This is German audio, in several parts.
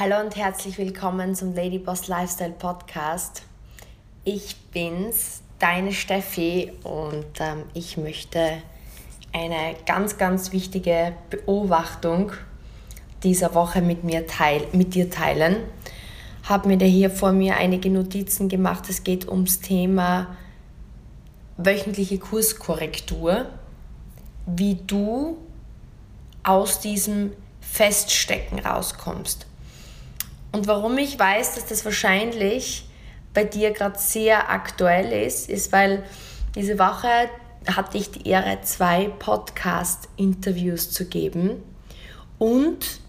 Hallo und herzlich willkommen zum Ladyboss Lifestyle Podcast. Ich bin's, deine Steffi, und ähm, ich möchte eine ganz, ganz wichtige Beobachtung dieser Woche mit, mir teil mit dir teilen. Habe mir da hier vor mir einige Notizen gemacht. Es geht ums Thema wöchentliche Kurskorrektur, wie du aus diesem Feststecken rauskommst. Und warum ich weiß, dass das wahrscheinlich bei dir gerade sehr aktuell ist, ist, weil diese Woche hatte ich die Ehre, zwei Podcast-Interviews zu geben. Und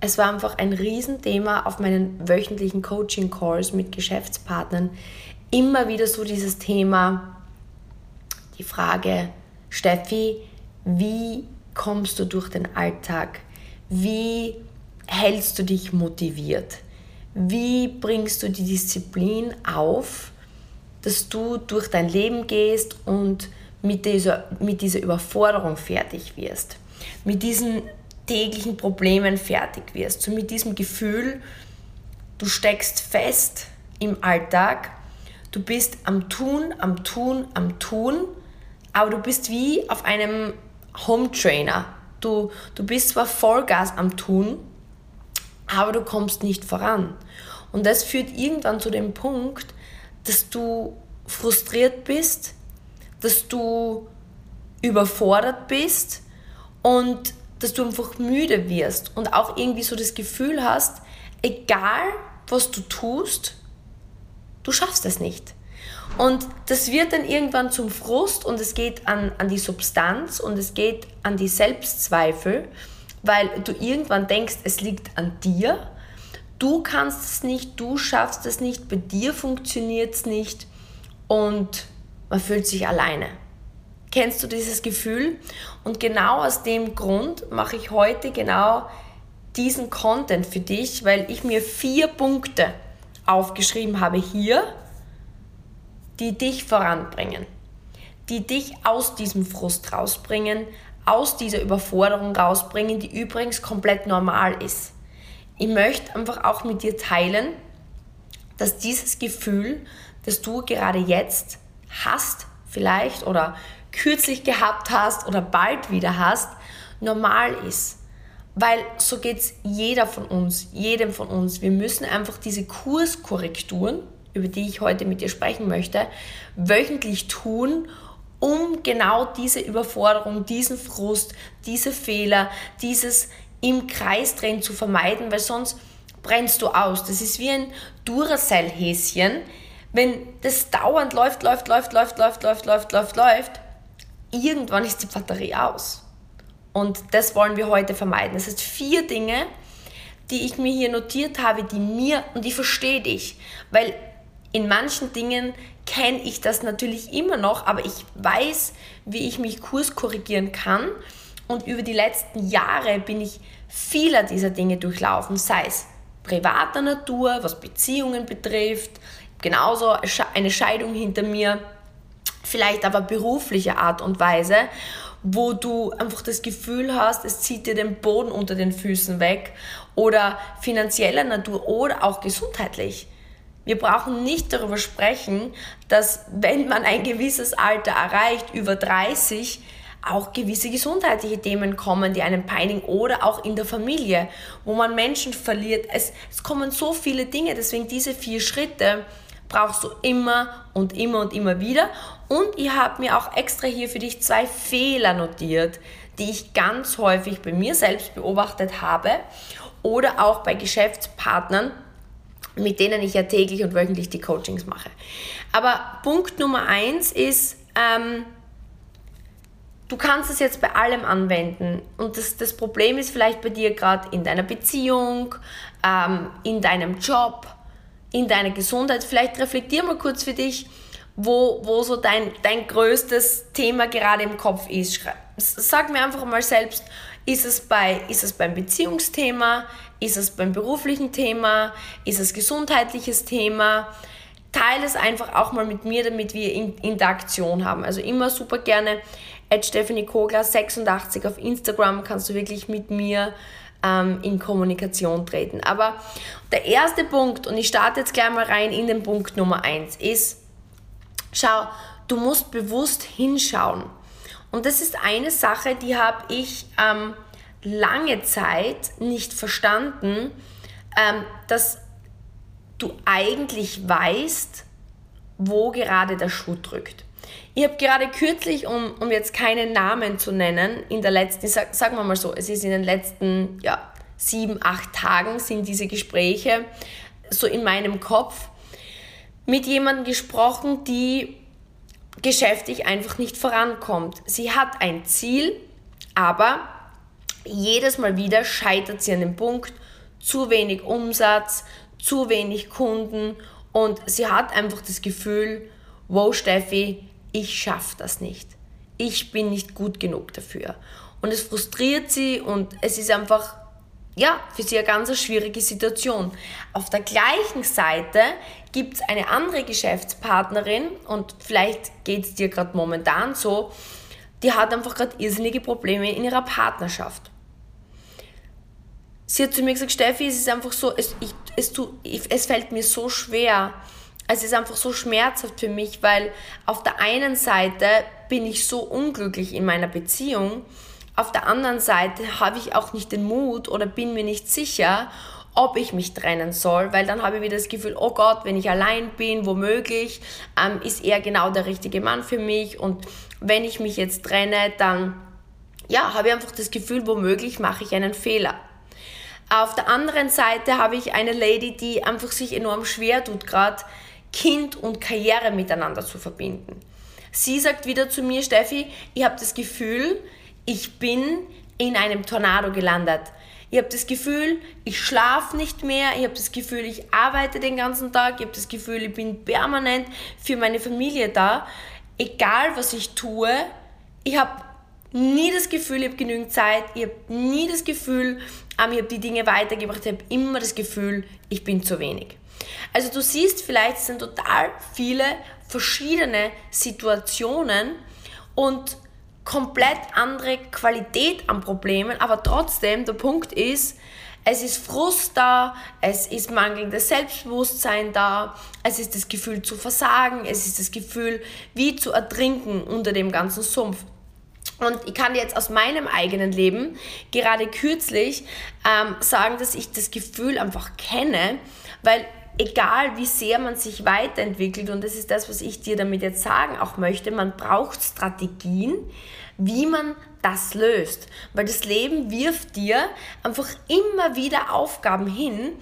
es war einfach ein Riesenthema auf meinen wöchentlichen Coaching-Calls mit Geschäftspartnern. Immer wieder so dieses Thema, die Frage, Steffi, wie kommst du durch den Alltag? Wie hältst du dich motiviert? Wie bringst du die Disziplin auf, dass du durch dein Leben gehst und mit dieser, mit dieser Überforderung fertig wirst? Mit diesen täglichen Problemen fertig wirst? So mit diesem Gefühl, du steckst fest im Alltag, du bist am Tun, am Tun, am Tun, aber du bist wie auf einem Home Trainer. Du, du bist zwar Vollgas am Tun, aber du kommst nicht voran. Und das führt irgendwann zu dem Punkt, dass du frustriert bist, dass du überfordert bist und dass du einfach müde wirst und auch irgendwie so das Gefühl hast, egal was du tust, du schaffst es nicht. Und das wird dann irgendwann zum Frust und es geht an, an die Substanz und es geht an die Selbstzweifel weil du irgendwann denkst, es liegt an dir. Du kannst es nicht, du schaffst es nicht, bei dir funktioniert es nicht und man fühlt sich alleine. Kennst du dieses Gefühl? Und genau aus dem Grund mache ich heute genau diesen Content für dich, weil ich mir vier Punkte aufgeschrieben habe hier, die dich voranbringen, die dich aus diesem Frust rausbringen, aus dieser Überforderung rausbringen, die übrigens komplett normal ist. Ich möchte einfach auch mit dir teilen, dass dieses Gefühl, das du gerade jetzt hast, vielleicht oder kürzlich gehabt hast oder bald wieder hast, normal ist. Weil so geht es jeder von uns, jedem von uns. Wir müssen einfach diese Kurskorrekturen, über die ich heute mit dir sprechen möchte, wöchentlich tun, um genau diese Überforderung, diesen Frust, diese Fehler, dieses im Kreis drehen zu vermeiden, weil sonst brennst du aus. Das ist wie ein Duracell-Häschen. Wenn das dauernd läuft, läuft, läuft, läuft, läuft, läuft, läuft, läuft, läuft, irgendwann ist die Batterie aus. Und das wollen wir heute vermeiden. Das heißt, vier Dinge, die ich mir hier notiert habe, die mir, und ich verstehe dich, weil in manchen Dingen kenne ich das natürlich immer noch, aber ich weiß, wie ich mich kurskorrigieren kann. Und über die letzten Jahre bin ich vieler dieser Dinge durchlaufen, sei es privater Natur, was Beziehungen betrifft, genauso eine Scheidung hinter mir, vielleicht aber beruflicher Art und Weise, wo du einfach das Gefühl hast, es zieht dir den Boden unter den Füßen weg oder finanzieller Natur oder auch gesundheitlich. Wir brauchen nicht darüber sprechen, dass wenn man ein gewisses Alter erreicht, über 30, auch gewisse gesundheitliche Themen kommen, die einen peinigen oder auch in der Familie, wo man Menschen verliert. Es, es kommen so viele Dinge, deswegen diese vier Schritte brauchst du immer und immer und immer wieder. Und ich habe mir auch extra hier für dich zwei Fehler notiert, die ich ganz häufig bei mir selbst beobachtet habe oder auch bei Geschäftspartnern, mit denen ich ja täglich und wöchentlich die Coachings mache. Aber Punkt Nummer eins ist, ähm, du kannst es jetzt bei allem anwenden. Und das, das Problem ist vielleicht bei dir gerade in deiner Beziehung, ähm, in deinem Job, in deiner Gesundheit. Vielleicht reflektier mal kurz für dich, wo, wo so dein, dein größtes Thema gerade im Kopf ist. Sag mir einfach mal selbst, ist es, bei, ist es beim Beziehungsthema? Ist es beim beruflichen Thema? Ist es gesundheitliches Thema? Teile es einfach auch mal mit mir, damit wir Interaktion haben. Also immer super gerne at Stephanie Kogler 86 auf Instagram kannst du wirklich mit mir ähm, in Kommunikation treten. Aber der erste Punkt, und ich starte jetzt gleich mal rein in den Punkt Nummer eins, ist, schau, du musst bewusst hinschauen. Und das ist eine Sache, die habe ich ähm, lange Zeit nicht verstanden, ähm, dass du eigentlich weißt, wo gerade der Schuh drückt. Ich habe gerade kürzlich, um, um jetzt keinen Namen zu nennen, in der letzten, sag, sagen wir mal so, es ist in den letzten ja, sieben, acht Tagen sind diese Gespräche so in meinem Kopf mit jemandem gesprochen, die geschäftlich einfach nicht vorankommt. Sie hat ein Ziel, aber jedes Mal wieder scheitert sie an dem Punkt, zu wenig Umsatz, zu wenig Kunden und sie hat einfach das Gefühl, wow Steffi, ich schaffe das nicht. Ich bin nicht gut genug dafür. Und es frustriert sie und es ist einfach, ja, für sie eine ganz schwierige Situation. Auf der gleichen Seite gibt es eine andere Geschäftspartnerin und vielleicht geht es dir gerade momentan so, die hat einfach gerade irrsinnige Probleme in ihrer Partnerschaft. Sie hat zu mir gesagt, Steffi, es ist einfach so, es, ich, es, tu, es fällt mir so schwer, es ist einfach so schmerzhaft für mich, weil auf der einen Seite bin ich so unglücklich in meiner Beziehung, auf der anderen Seite habe ich auch nicht den Mut oder bin mir nicht sicher, ob ich mich trennen soll, weil dann habe ich wieder das Gefühl, oh Gott, wenn ich allein bin, womöglich, ähm, ist er genau der richtige Mann für mich und wenn ich mich jetzt trenne, dann ja, habe ich einfach das Gefühl, womöglich mache ich einen Fehler. Auf der anderen Seite habe ich eine Lady, die einfach sich enorm schwer tut, gerade Kind und Karriere miteinander zu verbinden. Sie sagt wieder zu mir, Steffi, ich habe das Gefühl, ich bin in einem Tornado gelandet. Ich habe das Gefühl, ich schlafe nicht mehr. Ich habe das Gefühl, ich arbeite den ganzen Tag. Ich habe das Gefühl, ich bin permanent für meine Familie da. Egal, was ich tue, ich habe nie das Gefühl, ich habe genügend Zeit. Ich habe nie das Gefühl, ähm, ich habe die Dinge weitergebracht. Ich habe immer das Gefühl, ich bin zu wenig. Also du siehst vielleicht, sind total viele verschiedene Situationen und komplett andere Qualität an Problemen, aber trotzdem der Punkt ist, es ist Frust da, es ist mangelndes Selbstbewusstsein da, es ist das Gefühl zu versagen, es ist das Gefühl, wie zu ertrinken unter dem ganzen Sumpf. Und ich kann jetzt aus meinem eigenen Leben gerade kürzlich ähm, sagen, dass ich das Gefühl einfach kenne, weil egal wie sehr man sich weiterentwickelt, und das ist das, was ich dir damit jetzt sagen auch möchte, man braucht Strategien, wie man das löst. Weil das Leben wirft dir einfach immer wieder Aufgaben hin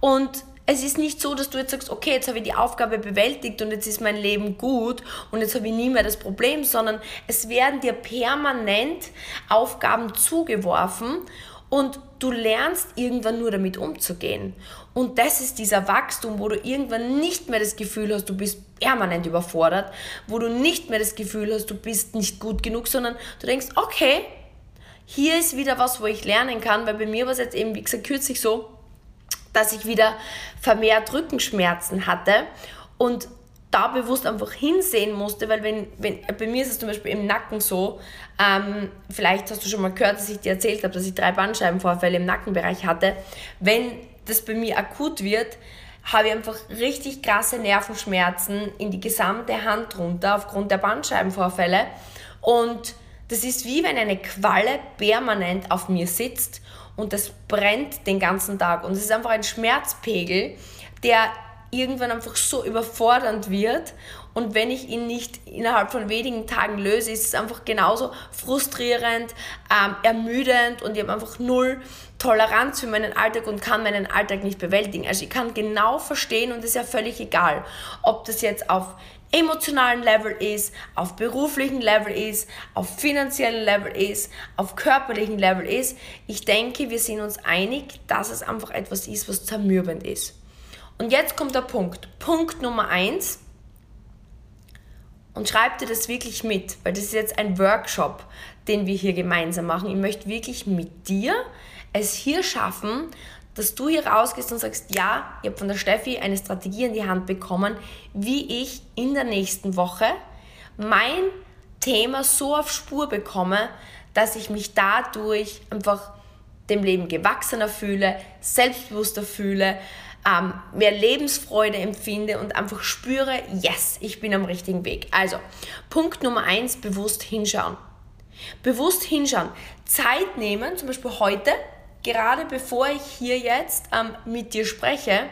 und es ist nicht so, dass du jetzt sagst, okay, jetzt habe ich die Aufgabe bewältigt und jetzt ist mein Leben gut und jetzt habe ich nie mehr das Problem, sondern es werden dir permanent Aufgaben zugeworfen und du lernst irgendwann nur damit umzugehen. Und das ist dieser Wachstum, wo du irgendwann nicht mehr das Gefühl hast, du bist permanent überfordert, wo du nicht mehr das Gefühl hast, du bist nicht gut genug, sondern du denkst, okay, hier ist wieder was, wo ich lernen kann, weil bei mir war es jetzt eben, wie gesagt, kürzlich so, dass ich wieder vermehrt Rückenschmerzen hatte und da bewusst einfach hinsehen musste, weil wenn, wenn bei mir ist es zum Beispiel im Nacken so, ähm, vielleicht hast du schon mal gehört, dass ich dir erzählt habe, dass ich drei Bandscheibenvorfälle im Nackenbereich hatte. Wenn das bei mir akut wird, habe ich einfach richtig krasse Nervenschmerzen in die gesamte Hand runter aufgrund der Bandscheibenvorfälle und das ist wie wenn eine Qualle permanent auf mir sitzt und das brennt den ganzen Tag und es ist einfach ein Schmerzpegel, der irgendwann einfach so überfordernd wird und wenn ich ihn nicht innerhalb von wenigen Tagen löse, ist es einfach genauso frustrierend, ähm, ermüdend und ich habe einfach null Toleranz für meinen Alltag und kann meinen Alltag nicht bewältigen. Also ich kann genau verstehen und es ist ja völlig egal, ob das jetzt auf emotionalen Level ist, auf beruflichen Level ist, auf finanziellen Level ist, auf körperlichen Level ist. Ich denke, wir sind uns einig, dass es einfach etwas ist, was zermürbend ist. Und jetzt kommt der Punkt. Punkt Nummer eins. Und schreib dir das wirklich mit, weil das ist jetzt ein Workshop, den wir hier gemeinsam machen. Ich möchte wirklich mit dir es hier schaffen, dass du hier rausgehst und sagst, ja, ich habe von der Steffi eine Strategie in die Hand bekommen, wie ich in der nächsten Woche mein Thema so auf Spur bekomme, dass ich mich dadurch einfach dem Leben gewachsener fühle, selbstbewusster fühle, ähm, mehr Lebensfreude empfinde und einfach spüre, yes, ich bin am richtigen Weg. Also, Punkt Nummer eins, bewusst hinschauen. Bewusst hinschauen. Zeit nehmen, zum Beispiel heute, gerade bevor ich hier jetzt ähm, mit dir spreche,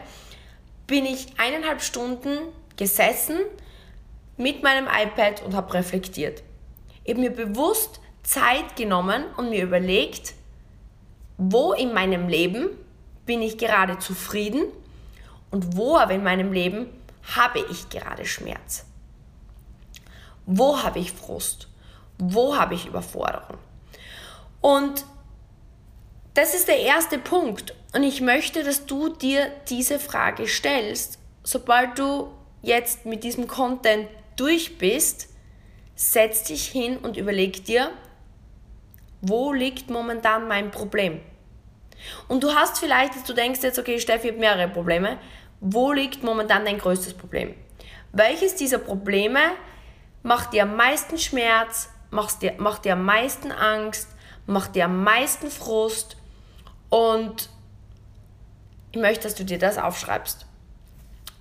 bin ich eineinhalb Stunden gesessen mit meinem iPad und habe reflektiert. Ich habe mir bewusst Zeit genommen und mir überlegt, wo in meinem Leben bin ich gerade zufrieden und wo aber in meinem Leben habe ich gerade Schmerz. Wo habe ich Frust? Wo habe ich Überforderung? Und das ist der erste Punkt. Und ich möchte, dass du dir diese Frage stellst, sobald du jetzt mit diesem Content durch bist, setz dich hin und überleg dir, wo liegt momentan mein Problem? Und du hast vielleicht, dass du denkst jetzt, okay, Steffi hat mehrere Probleme. Wo liegt momentan dein größtes Problem? Welches dieser Probleme macht dir am meisten Schmerz, macht dir, macht dir am meisten Angst, macht dir am meisten Frust und ich möchte, dass du dir das aufschreibst.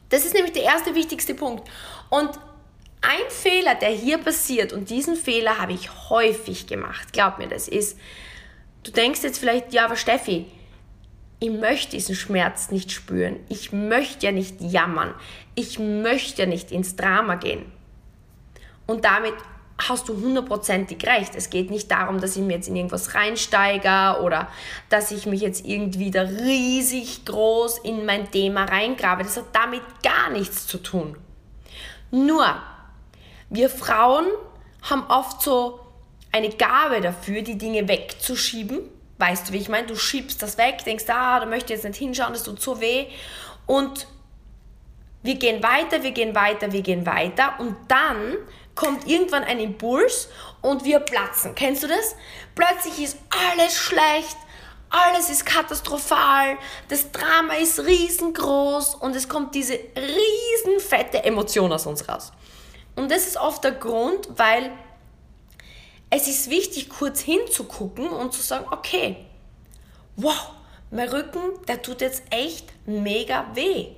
Das ist nämlich der erste wichtigste Punkt. Und ein Fehler, der hier passiert, und diesen Fehler habe ich häufig gemacht, glaub mir, das ist, du denkst jetzt vielleicht, ja, aber Steffi, ich möchte diesen Schmerz nicht spüren. Ich möchte ja nicht jammern. Ich möchte ja nicht ins Drama gehen. Und damit hast du hundertprozentig recht. Es geht nicht darum, dass ich mir jetzt in irgendwas reinsteige oder dass ich mich jetzt irgendwie da riesig groß in mein Thema reingrabe. Das hat damit gar nichts zu tun. Nur, wir Frauen haben oft so eine Gabe dafür, die Dinge wegzuschieben. Weißt du, wie ich meine? Du schiebst das weg, denkst, ah, da möchte ich jetzt nicht hinschauen, das tut so weh. Und wir gehen weiter, wir gehen weiter, wir gehen weiter. Und dann kommt irgendwann ein Impuls und wir platzen. Kennst du das? Plötzlich ist alles schlecht, alles ist katastrophal, das Drama ist riesengroß und es kommt diese riesenfette Emotion aus uns raus. Und das ist oft der Grund, weil es ist wichtig, kurz hinzugucken und zu sagen, okay, wow, mein Rücken, der tut jetzt echt mega weh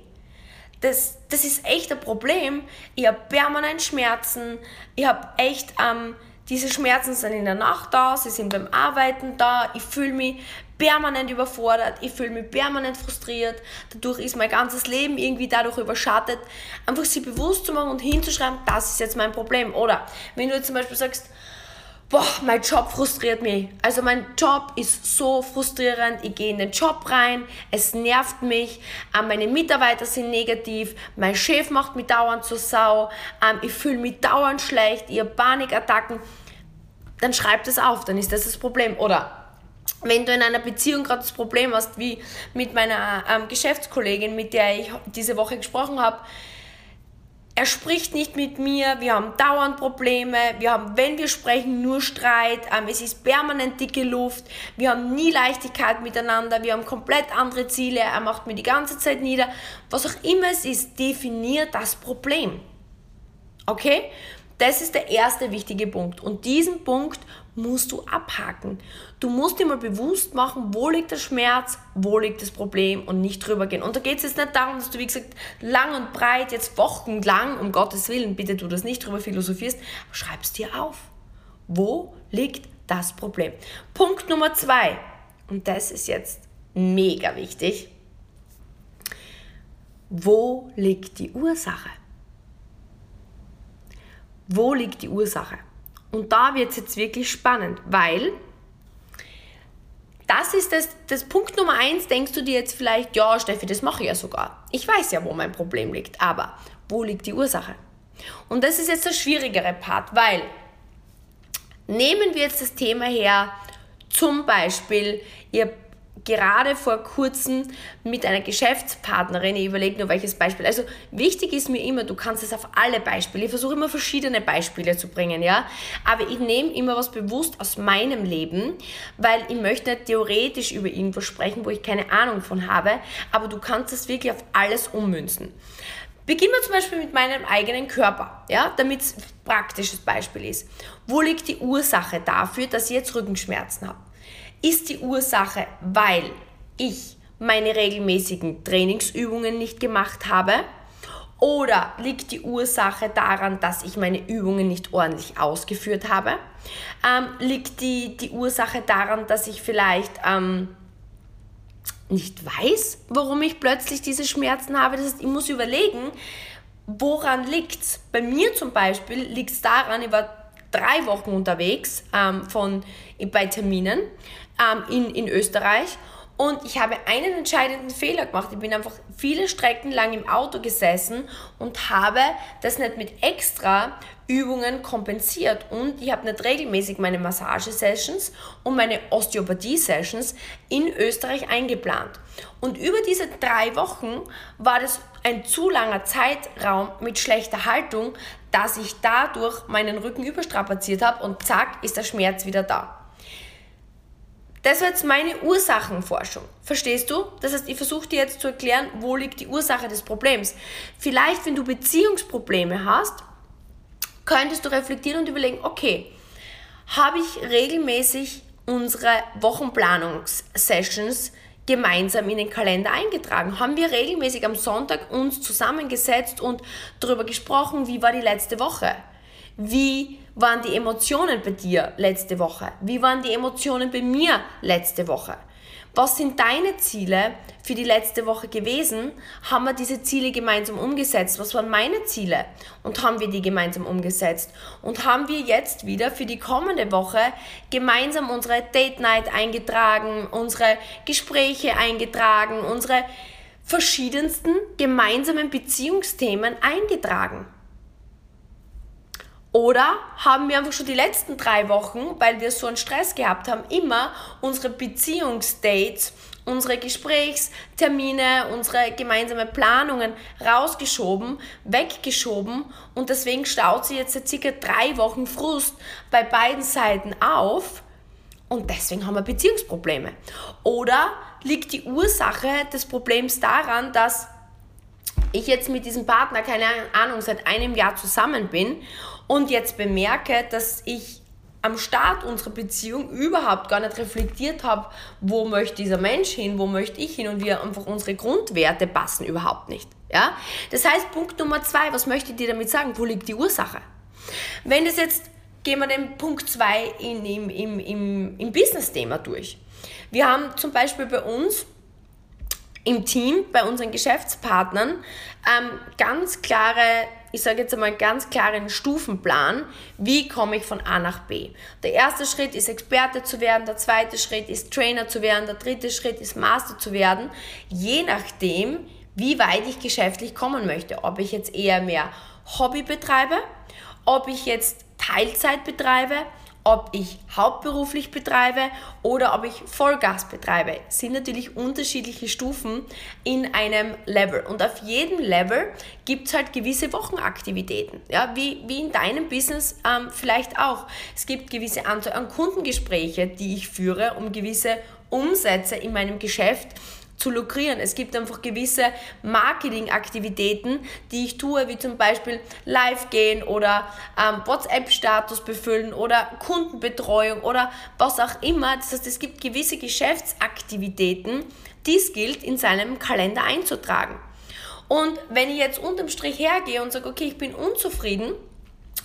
das, das ist echt ein Problem. Ich habe permanent Schmerzen. Ich habe echt, ähm, diese Schmerzen sind in der Nacht da, sie sind beim Arbeiten da. Ich fühle mich permanent überfordert, ich fühle mich permanent frustriert. Dadurch ist mein ganzes Leben irgendwie dadurch überschattet. Einfach sich bewusst zu machen und hinzuschreiben, das ist jetzt mein Problem. Oder wenn du jetzt zum Beispiel sagst, boah, mein Job frustriert mich. Also mein Job ist so frustrierend. Ich gehe in den Job rein, es nervt mich, ähm, meine Mitarbeiter sind negativ, mein Chef macht mich dauernd zur Sau, ähm, ich fühle mich dauernd schlecht, habe Panikattacken. Dann schreib das auf, dann ist das das Problem. Oder wenn du in einer Beziehung gerade das Problem hast, wie mit meiner ähm, Geschäftskollegin, mit der ich diese Woche gesprochen habe, er spricht nicht mit mir, wir haben dauernd Probleme, wir haben, wenn wir sprechen, nur Streit, ähm, es ist permanent dicke Luft, wir haben nie Leichtigkeit miteinander, wir haben komplett andere Ziele, er macht mir die ganze Zeit nieder. Was auch immer es ist, definiert das Problem. Okay? Das ist der erste wichtige Punkt. Und diesen Punkt musst du abhaken. Du musst dir mal bewusst machen, wo liegt der Schmerz, wo liegt das Problem und nicht drüber gehen. Und da geht es jetzt nicht darum, dass du, wie gesagt, lang und breit, jetzt wochenlang, um Gottes Willen, bitte du das nicht drüber philosophierst, schreib es dir auf. Wo liegt das Problem? Punkt Nummer zwei, und das ist jetzt mega wichtig. Wo liegt die Ursache? Wo liegt die Ursache? Und da wird es jetzt wirklich spannend, weil das ist das, das Punkt Nummer eins, denkst du dir jetzt vielleicht, ja, Steffi, das mache ich ja sogar. Ich weiß ja, wo mein Problem liegt, aber wo liegt die Ursache? Und das ist jetzt der schwierigere Part, weil nehmen wir jetzt das Thema her, zum Beispiel, ihr gerade vor kurzem mit einer Geschäftspartnerin, ich überlege nur welches Beispiel. Also wichtig ist mir immer, du kannst es auf alle Beispiele. Ich versuche immer verschiedene Beispiele zu bringen, ja. Aber ich nehme immer was bewusst aus meinem Leben, weil ich möchte nicht theoretisch über irgendwas sprechen, wo ich keine Ahnung von habe, aber du kannst es wirklich auf alles ummünzen. Beginnen wir zum Beispiel mit meinem eigenen Körper, ja, damit es ein praktisches Beispiel ist. Wo liegt die Ursache dafür, dass ich jetzt Rückenschmerzen habe? Ist die Ursache, weil ich meine regelmäßigen Trainingsübungen nicht gemacht habe? Oder liegt die Ursache daran, dass ich meine Übungen nicht ordentlich ausgeführt habe? Ähm, liegt die, die Ursache daran, dass ich vielleicht ähm, nicht weiß, warum ich plötzlich diese Schmerzen habe? Das heißt, ich muss überlegen, woran liegt es? Bei mir zum Beispiel liegt es daran, ich war drei Wochen unterwegs ähm, von, bei Terminen ähm, in, in Österreich und ich habe einen entscheidenden Fehler gemacht. Ich bin einfach viele Strecken lang im Auto gesessen und habe das nicht mit extra Übungen kompensiert. Und ich habe nicht regelmäßig meine Massagesessions und meine Osteopathie-Sessions in Österreich eingeplant. Und über diese drei Wochen war das ein zu langer Zeitraum mit schlechter Haltung, dass ich dadurch meinen Rücken überstrapaziert habe und zack ist der Schmerz wieder da. Das war jetzt meine Ursachenforschung. Verstehst du? Das heißt, ich versuche dir jetzt zu erklären, wo liegt die Ursache des Problems. Vielleicht, wenn du Beziehungsprobleme hast, könntest du reflektieren und überlegen, okay, habe ich regelmäßig unsere Wochenplanungssessions gemeinsam in den Kalender eingetragen? Haben wir regelmäßig am Sonntag uns zusammengesetzt und darüber gesprochen, wie war die letzte Woche? Wie waren die Emotionen bei dir letzte Woche? Wie waren die Emotionen bei mir letzte Woche? Was sind deine Ziele für die letzte Woche gewesen? Haben wir diese Ziele gemeinsam umgesetzt? Was waren meine Ziele? Und haben wir die gemeinsam umgesetzt? Und haben wir jetzt wieder für die kommende Woche gemeinsam unsere Date Night eingetragen, unsere Gespräche eingetragen, unsere verschiedensten gemeinsamen Beziehungsthemen eingetragen? Oder haben wir einfach schon die letzten drei Wochen, weil wir so einen Stress gehabt haben, immer unsere Beziehungsdates, unsere Gesprächstermine, unsere gemeinsamen Planungen rausgeschoben, weggeschoben und deswegen staut sich jetzt seit circa drei Wochen Frust bei beiden Seiten auf und deswegen haben wir Beziehungsprobleme. Oder liegt die Ursache des Problems daran, dass ich jetzt mit diesem Partner, keine Ahnung, seit einem Jahr zusammen bin und jetzt bemerke, dass ich am Start unserer Beziehung überhaupt gar nicht reflektiert habe, wo möchte dieser Mensch hin, wo möchte ich hin und wir einfach unsere Grundwerte passen überhaupt nicht. Ja? Das heißt, Punkt Nummer zwei, was möchte ich dir damit sagen? Wo liegt die Ursache? Wenn das jetzt, gehen wir den Punkt zwei in, im, im, im, im Business-Thema durch. Wir haben zum Beispiel bei uns im Team, bei unseren Geschäftspartnern, ähm, ganz klare, ich sage jetzt einmal ganz klaren Stufenplan, wie komme ich von A nach B. Der erste Schritt ist Experte zu werden, der zweite Schritt ist Trainer zu werden, der dritte Schritt ist Master zu werden, je nachdem, wie weit ich geschäftlich kommen möchte. Ob ich jetzt eher mehr Hobby betreibe, ob ich jetzt Teilzeit betreibe, ob ich hauptberuflich betreibe oder ob ich Vollgas betreibe, sind natürlich unterschiedliche Stufen in einem Level. Und auf jedem Level gibt es halt gewisse Wochenaktivitäten, ja, wie, wie in deinem Business ähm, vielleicht auch. Es gibt gewisse Anzahl an Kundengespräche, die ich führe, um gewisse Umsätze in meinem Geschäft zu lukrieren. Es gibt einfach gewisse Marketingaktivitäten, die ich tue, wie zum Beispiel live gehen oder ähm, WhatsApp-Status befüllen oder Kundenbetreuung oder was auch immer. Das heißt, es gibt gewisse Geschäftsaktivitäten, die es gilt, in seinem Kalender einzutragen. Und wenn ich jetzt unterm Strich hergehe und sage, okay, ich bin unzufrieden,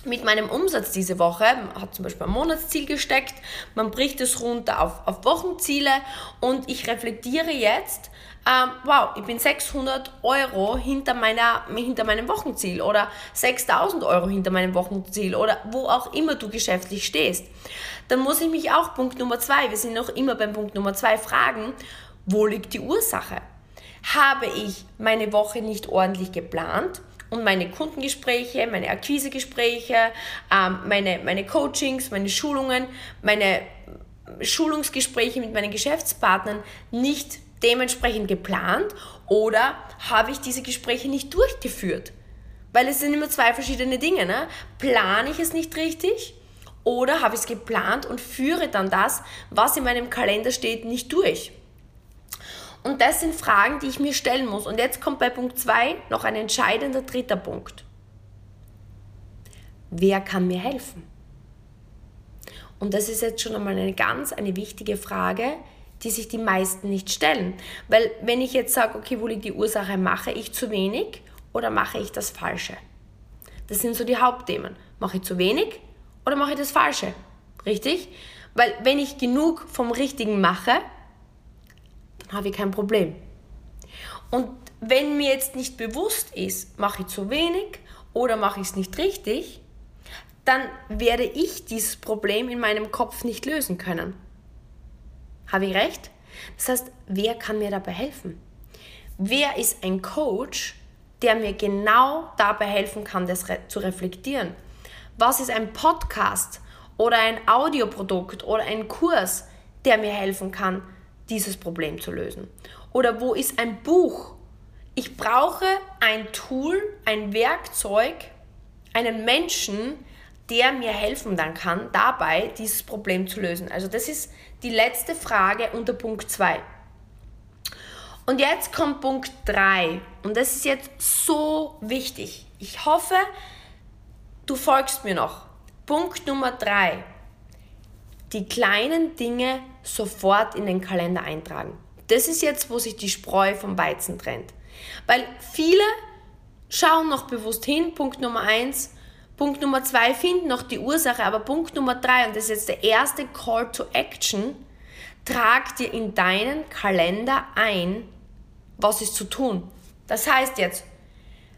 mit meinem Umsatz diese Woche, hat zum Beispiel ein Monatsziel gesteckt, man bricht es runter auf, auf Wochenziele und ich reflektiere jetzt, ähm, wow, ich bin 600 Euro hinter, meiner, hinter meinem Wochenziel oder 6000 Euro hinter meinem Wochenziel oder wo auch immer du geschäftlich stehst. Dann muss ich mich auch, Punkt Nummer zwei, wir sind noch immer beim Punkt Nummer zwei, fragen, wo liegt die Ursache? Habe ich meine Woche nicht ordentlich geplant? Und meine Kundengespräche, meine Akquisegespräche, ähm, meine, meine Coachings, meine Schulungen, meine Schulungsgespräche mit meinen Geschäftspartnern nicht dementsprechend geplant oder habe ich diese Gespräche nicht durchgeführt? Weil es sind immer zwei verschiedene Dinge. Ne? Plane ich es nicht richtig oder habe ich es geplant und führe dann das, was in meinem Kalender steht, nicht durch? Und das sind Fragen, die ich mir stellen muss. Und jetzt kommt bei Punkt 2 noch ein entscheidender dritter Punkt. Wer kann mir helfen? Und das ist jetzt schon einmal eine ganz eine wichtige Frage, die sich die meisten nicht stellen. Weil wenn ich jetzt sage, okay, wo liegt die Ursache, mache ich zu wenig oder mache ich das Falsche? Das sind so die Hauptthemen. Mache ich zu wenig oder mache ich das Falsche? Richtig? Weil wenn ich genug vom Richtigen mache, habe ich kein Problem. Und wenn mir jetzt nicht bewusst ist, mache ich zu wenig oder mache ich es nicht richtig, dann werde ich dieses Problem in meinem Kopf nicht lösen können. Habe ich recht? Das heißt, wer kann mir dabei helfen? Wer ist ein Coach, der mir genau dabei helfen kann, das zu reflektieren? Was ist ein Podcast oder ein Audioprodukt oder ein Kurs, der mir helfen kann, dieses Problem zu lösen? Oder wo ist ein Buch? Ich brauche ein Tool, ein Werkzeug, einen Menschen, der mir helfen dann kann, dabei dieses Problem zu lösen. Also das ist die letzte Frage unter Punkt 2. Und jetzt kommt Punkt 3 und das ist jetzt so wichtig. Ich hoffe, du folgst mir noch. Punkt Nummer 3. Die kleinen Dinge sofort in den Kalender eintragen. Das ist jetzt, wo sich die Spreu vom Weizen trennt. Weil viele schauen noch bewusst hin, Punkt Nummer 1, Punkt Nummer 2 finden noch die Ursache, aber Punkt Nummer 3, und das ist jetzt der erste Call to Action, trag dir in deinen Kalender ein, was ist zu tun. Das heißt jetzt,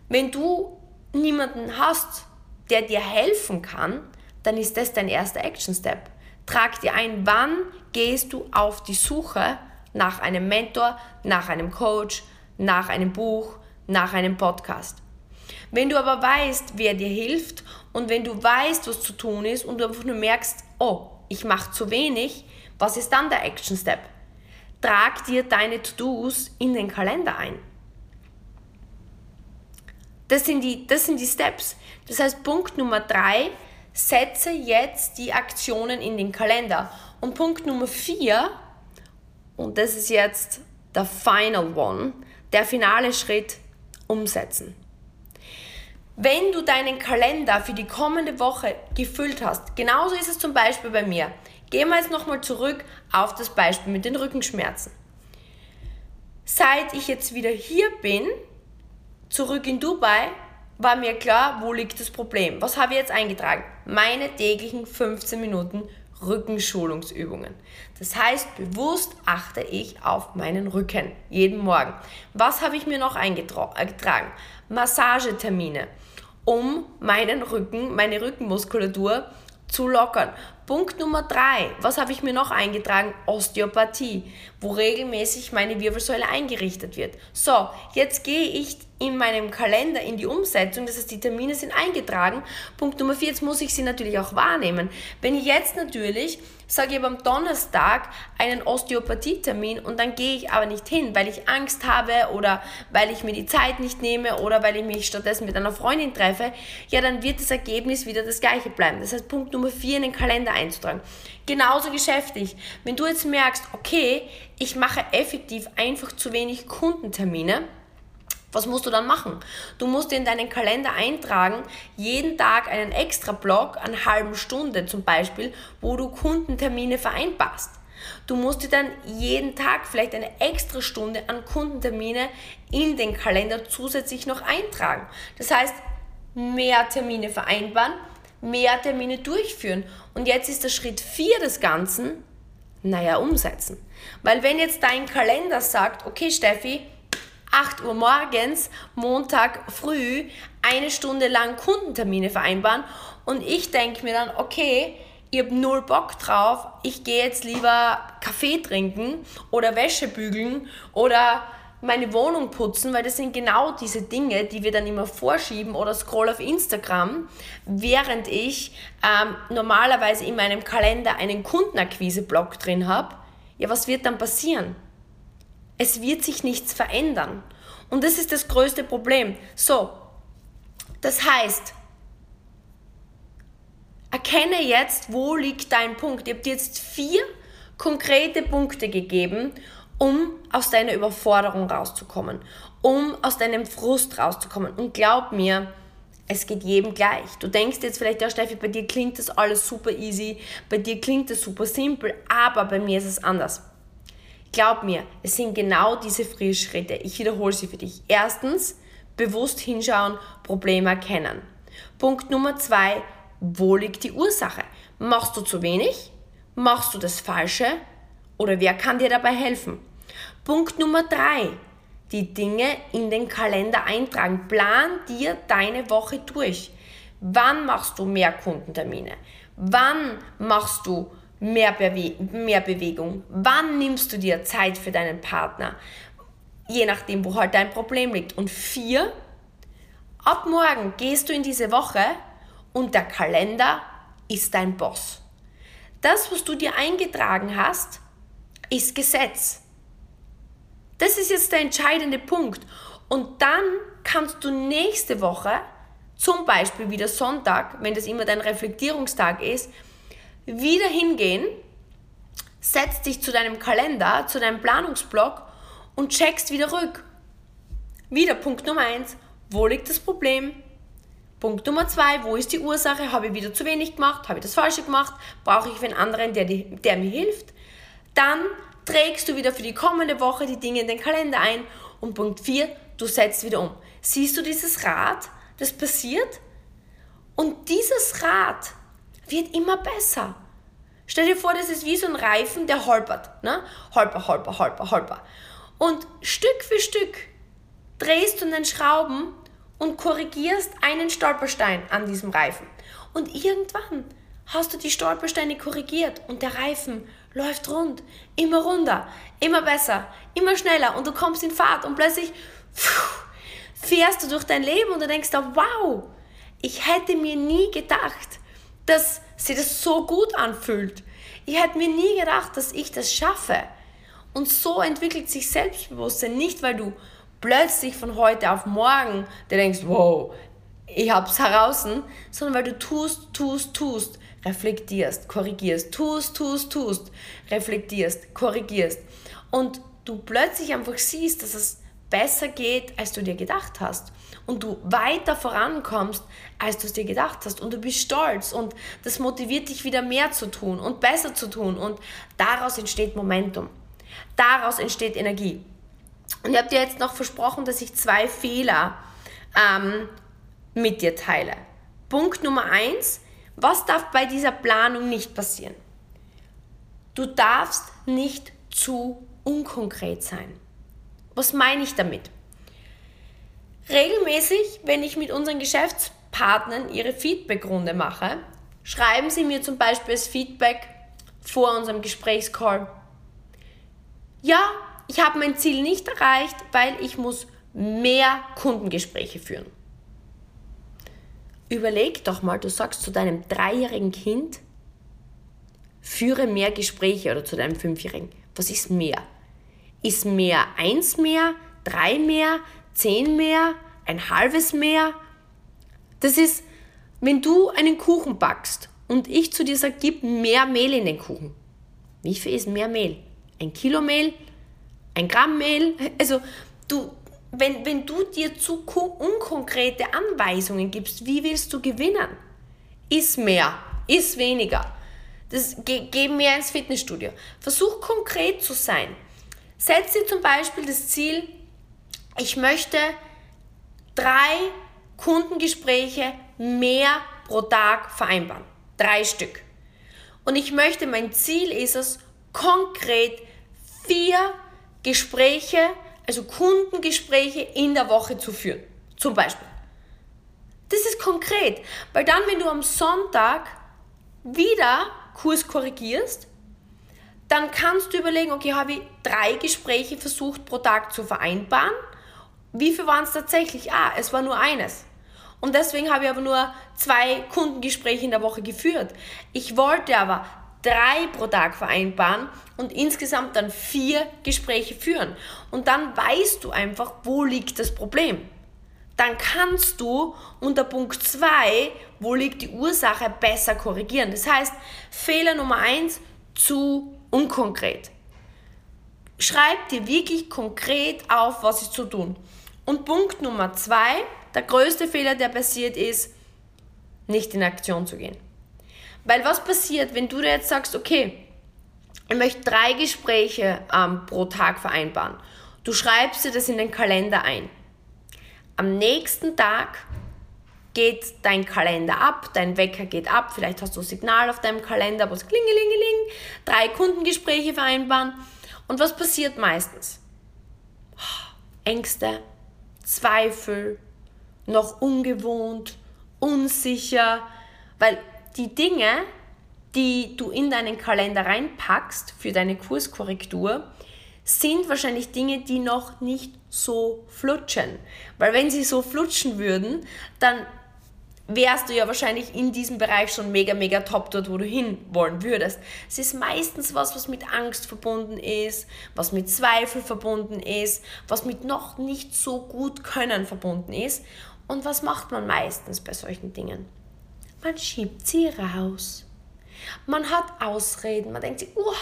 wenn du niemanden hast, der dir helfen kann, dann ist das dein erster Action Step. Trag dir ein, wann gehst du auf die Suche nach einem Mentor, nach einem Coach, nach einem Buch, nach einem Podcast. Wenn du aber weißt, wer dir hilft und wenn du weißt, was zu tun ist und du einfach nur merkst, oh, ich mache zu wenig, was ist dann der Action Step? Trag dir deine To-Dos in den Kalender ein. Das sind, die, das sind die Steps. Das heißt, Punkt Nummer drei, setze jetzt die Aktionen in den Kalender. Und Punkt Nummer vier, und das ist jetzt der Final One, der finale Schritt, umsetzen. Wenn du deinen Kalender für die kommende Woche gefüllt hast, genauso ist es zum Beispiel bei mir. Gehen wir jetzt nochmal zurück auf das Beispiel mit den Rückenschmerzen. Seit ich jetzt wieder hier bin, zurück in Dubai, war mir klar, wo liegt das Problem. Was habe ich jetzt eingetragen? Meine täglichen 15 Minuten Rückenschulungsübungen. Das heißt, bewusst achte ich auf meinen Rücken jeden Morgen. Was habe ich mir noch eingetragen? Massagetermine, um meinen Rücken, meine Rückenmuskulatur zu lockern. Punkt Nummer drei, was habe ich mir noch eingetragen? Osteopathie, wo regelmäßig meine Wirbelsäule eingerichtet wird. So, jetzt gehe ich in meinem Kalender in die Umsetzung, das heißt, die Termine sind eingetragen. Punkt Nummer vier, jetzt muss ich sie natürlich auch wahrnehmen. Wenn ich jetzt natürlich sage, ich am Donnerstag einen Osteopathie-Termin und dann gehe ich aber nicht hin, weil ich Angst habe oder weil ich mir die Zeit nicht nehme oder weil ich mich stattdessen mit einer Freundin treffe, ja, dann wird das Ergebnis wieder das gleiche bleiben. Das heißt, Punkt Nummer vier in den Kalender einzutragen. Genauso geschäftlich. Wenn du jetzt merkst, okay, ich mache effektiv einfach zu wenig Kundentermine, was musst du dann machen? Du musst in deinen Kalender eintragen, jeden Tag einen extra Block, eine halben Stunde zum Beispiel, wo du Kundentermine vereinbarst. Du musst dir dann jeden Tag vielleicht eine extra Stunde an Kundentermine in den Kalender zusätzlich noch eintragen. Das heißt, mehr Termine vereinbaren, mehr Termine durchführen. Und jetzt ist der Schritt 4 des Ganzen, naja, umsetzen. Weil wenn jetzt dein Kalender sagt, okay Steffi, 8 Uhr morgens, Montag früh, eine Stunde lang Kundentermine vereinbaren und ich denke mir dann, okay, ich habe null Bock drauf, ich gehe jetzt lieber Kaffee trinken oder Wäsche bügeln oder meine Wohnung putzen, weil das sind genau diese Dinge, die wir dann immer vorschieben oder scroll auf Instagram, während ich ähm, normalerweise in meinem Kalender einen Kundenakquise-Blog drin habe. Ja, was wird dann passieren? Es wird sich nichts verändern. Und das ist das größte Problem. So, das heißt, erkenne jetzt, wo liegt dein Punkt. Ich habe dir jetzt vier konkrete Punkte gegeben um aus deiner Überforderung rauszukommen, um aus deinem Frust rauszukommen. Und glaub mir, Es geht jedem gleich. Du denkst jetzt vielleicht, ja Steffi, bei dir klingt das alles super easy, bei dir klingt das super simpel, aber bei mir ist es anders. Glaub mir, es sind genau diese Frühschritte. Ich wiederhole sie für dich. Erstens, bewusst hinschauen, Probleme erkennen. Punkt Nummer zwei, wo liegt die Ursache? Machst du zu wenig? Machst du das Falsche? Oder wer kann dir dabei helfen? Punkt Nummer drei, die Dinge in den Kalender eintragen. Plan dir deine Woche durch. Wann machst du mehr Kundentermine? Wann machst du mehr, Bewe mehr Bewegung? Wann nimmst du dir Zeit für deinen Partner? Je nachdem, wo halt dein Problem liegt. Und vier, ab morgen gehst du in diese Woche und der Kalender ist dein Boss. Das, was du dir eingetragen hast, ist Gesetz. Das ist jetzt der entscheidende Punkt. Und dann kannst du nächste Woche, zum Beispiel wieder Sonntag, wenn das immer dein Reflektierungstag ist, wieder hingehen, setzt dich zu deinem Kalender, zu deinem Planungsblock und checkst wieder rück. Wieder Punkt Nummer eins, wo liegt das Problem? Punkt Nummer zwei, wo ist die Ursache? Habe ich wieder zu wenig gemacht? Habe ich das Falsche gemacht? Brauche ich einen anderen, der, der mir hilft? Dann trägst du wieder für die kommende Woche die Dinge in den Kalender ein. Und Punkt 4, du setzt wieder um. Siehst du dieses Rad, das passiert? Und dieses Rad wird immer besser. Stell dir vor, das ist wie so ein Reifen, der holpert. Ne? Holper, holper, holper, holper. Und Stück für Stück drehst du den Schrauben und korrigierst einen Stolperstein an diesem Reifen. Und irgendwann hast du die Stolpersteine korrigiert und der Reifen läuft rund, immer runder, immer besser, immer schneller und du kommst in Fahrt und plötzlich fährst du durch dein Leben und du denkst da, wow, ich hätte mir nie gedacht, dass sich das so gut anfühlt. Ich hätte mir nie gedacht, dass ich das schaffe. Und so entwickelt sich Selbstbewusstsein nicht, weil du plötzlich von heute auf morgen dir denkst, wow, ich hab's heraus, sondern weil du tust, tust, tust reflektierst, korrigierst, tust, tust, tust, reflektierst, korrigierst und du plötzlich einfach siehst, dass es besser geht, als du dir gedacht hast und du weiter vorankommst, als du es dir gedacht hast und du bist stolz und das motiviert dich wieder mehr zu tun und besser zu tun und daraus entsteht Momentum. Daraus entsteht Energie. Und ich habe dir jetzt noch versprochen, dass ich zwei Fehler ähm, mit dir teile. Punkt Nummer eins, was darf bei dieser Planung nicht passieren? Du darfst nicht zu unkonkret sein. Was meine ich damit? Regelmäßig, wenn ich mit unseren Geschäftspartnern ihre Feedbackrunde mache, schreiben sie mir zum Beispiel das Feedback vor unserem Gesprächscall. Ja, ich habe mein Ziel nicht erreicht, weil ich muss mehr Kundengespräche führen. Überleg doch mal, du sagst zu deinem dreijährigen Kind, führe mehr Gespräche oder zu deinem fünfjährigen. Was ist mehr? Ist mehr eins mehr, drei mehr, zehn mehr, ein halbes mehr? Das ist, wenn du einen Kuchen backst und ich zu dir sage, gib mehr Mehl in den Kuchen. Wie viel ist mehr Mehl? Ein Kilo Mehl? Ein Gramm Mehl? Also du, wenn, wenn du dir zu unkonkrete Anweisungen gibst, wie willst du gewinnen? Ist mehr, ist weniger. Das, geh, geh mehr ins Fitnessstudio. Versuch konkret zu sein. Setz dir zum Beispiel das Ziel, ich möchte drei Kundengespräche mehr pro Tag vereinbaren. Drei Stück. Und ich möchte, mein Ziel ist es, konkret vier Gespräche also Kundengespräche in der Woche zu führen. Zum Beispiel. Das ist konkret, weil dann, wenn du am Sonntag wieder Kurs korrigierst, dann kannst du überlegen, okay, habe ich drei Gespräche versucht pro Tag zu vereinbaren. Wie viel waren es tatsächlich? Ah, es war nur eines. Und deswegen habe ich aber nur zwei Kundengespräche in der Woche geführt. Ich wollte aber drei pro Tag vereinbaren und insgesamt dann vier Gespräche führen. Und dann weißt du einfach, wo liegt das Problem. Dann kannst du unter Punkt 2, wo liegt die Ursache, besser korrigieren. Das heißt, Fehler Nummer 1, zu unkonkret. Schreib dir wirklich konkret auf, was ist zu tun. Und Punkt Nummer 2, der größte Fehler, der passiert ist, nicht in Aktion zu gehen. Weil was passiert, wenn du dir jetzt sagst, okay, ich möchte drei Gespräche ähm, pro Tag vereinbaren. Du schreibst dir das in den Kalender ein. Am nächsten Tag geht dein Kalender ab, dein Wecker geht ab, vielleicht hast du ein Signal auf deinem Kalender, wo es klingelingeling, drei Kundengespräche vereinbaren. Und was passiert meistens? Ängste, Zweifel, noch ungewohnt, unsicher, weil die Dinge, die du in deinen Kalender reinpackst für deine Kurskorrektur, sind wahrscheinlich Dinge, die noch nicht so flutschen. Weil wenn sie so flutschen würden, dann wärst du ja wahrscheinlich in diesem Bereich schon mega, mega top dort, wo du hin wollen würdest. Es ist meistens was, was mit Angst verbunden ist, was mit Zweifel verbunden ist, was mit noch nicht so gut können verbunden ist. Und was macht man meistens bei solchen Dingen? Man schiebt sie raus. Man hat Ausreden. Man denkt sich, oh,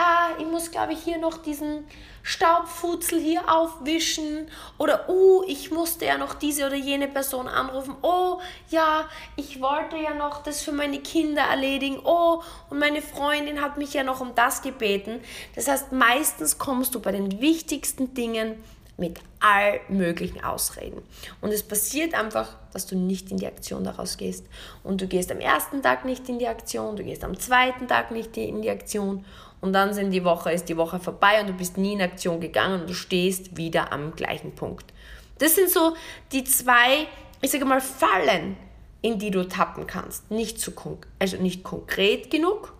ah, ich muss, glaube ich, hier noch diesen Staubfutzel hier aufwischen oder oh, ich musste ja noch diese oder jene Person anrufen. Oh, ja, ich wollte ja noch das für meine Kinder erledigen. Oh, und meine Freundin hat mich ja noch um das gebeten. Das heißt, meistens kommst du bei den wichtigsten Dingen mit all möglichen Ausreden. Und es passiert einfach, dass du nicht in die Aktion daraus gehst. Und du gehst am ersten Tag nicht in die Aktion, du gehst am zweiten Tag nicht in die Aktion und dann sind die Woche, ist die Woche vorbei und du bist nie in Aktion gegangen und du stehst wieder am gleichen Punkt. Das sind so die zwei, ich sage mal, Fallen, in die du tappen kannst. Nicht, zu, also nicht konkret genug,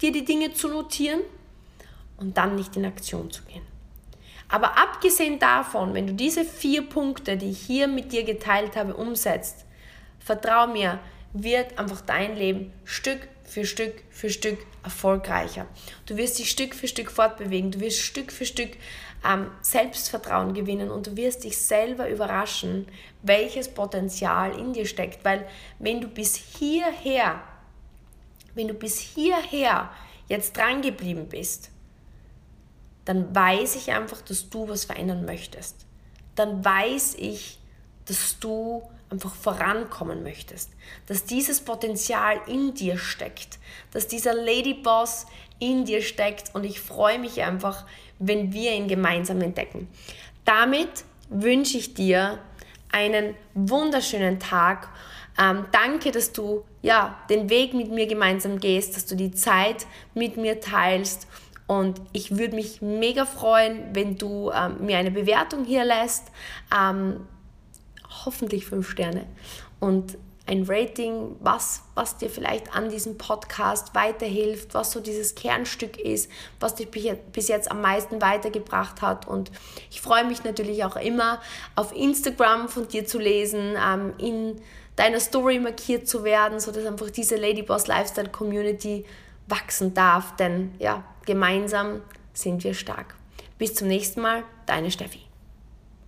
dir die Dinge zu notieren und dann nicht in Aktion zu gehen. Aber abgesehen davon, wenn du diese vier Punkte, die ich hier mit dir geteilt habe, umsetzt, vertrau mir, wird einfach dein Leben Stück für Stück für Stück erfolgreicher. Du wirst dich Stück für Stück fortbewegen, du wirst Stück für Stück ähm, Selbstvertrauen gewinnen und du wirst dich selber überraschen, welches Potenzial in dir steckt. Weil wenn du bis hierher, wenn du bis hierher jetzt dran geblieben bist, dann weiß ich einfach, dass du was verändern möchtest. Dann weiß ich, dass du einfach vorankommen möchtest, dass dieses Potenzial in dir steckt, dass dieser Ladyboss in dir steckt und ich freue mich einfach, wenn wir ihn gemeinsam entdecken. Damit wünsche ich dir einen wunderschönen Tag. Ähm, danke, dass du ja den Weg mit mir gemeinsam gehst, dass du die Zeit mit mir teilst. Und ich würde mich mega freuen, wenn du ähm, mir eine Bewertung hier lässt. Ähm, hoffentlich fünf Sterne und ein Rating, was, was dir vielleicht an diesem Podcast weiterhilft, was so dieses Kernstück ist, was dich bis jetzt am meisten weitergebracht hat. Und ich freue mich natürlich auch immer, auf Instagram von dir zu lesen, ähm, in deiner Story markiert zu werden, sodass einfach diese Ladyboss Lifestyle Community wachsen darf. Denn ja, gemeinsam sind wir stark. Bis zum nächsten Mal, deine Steffi.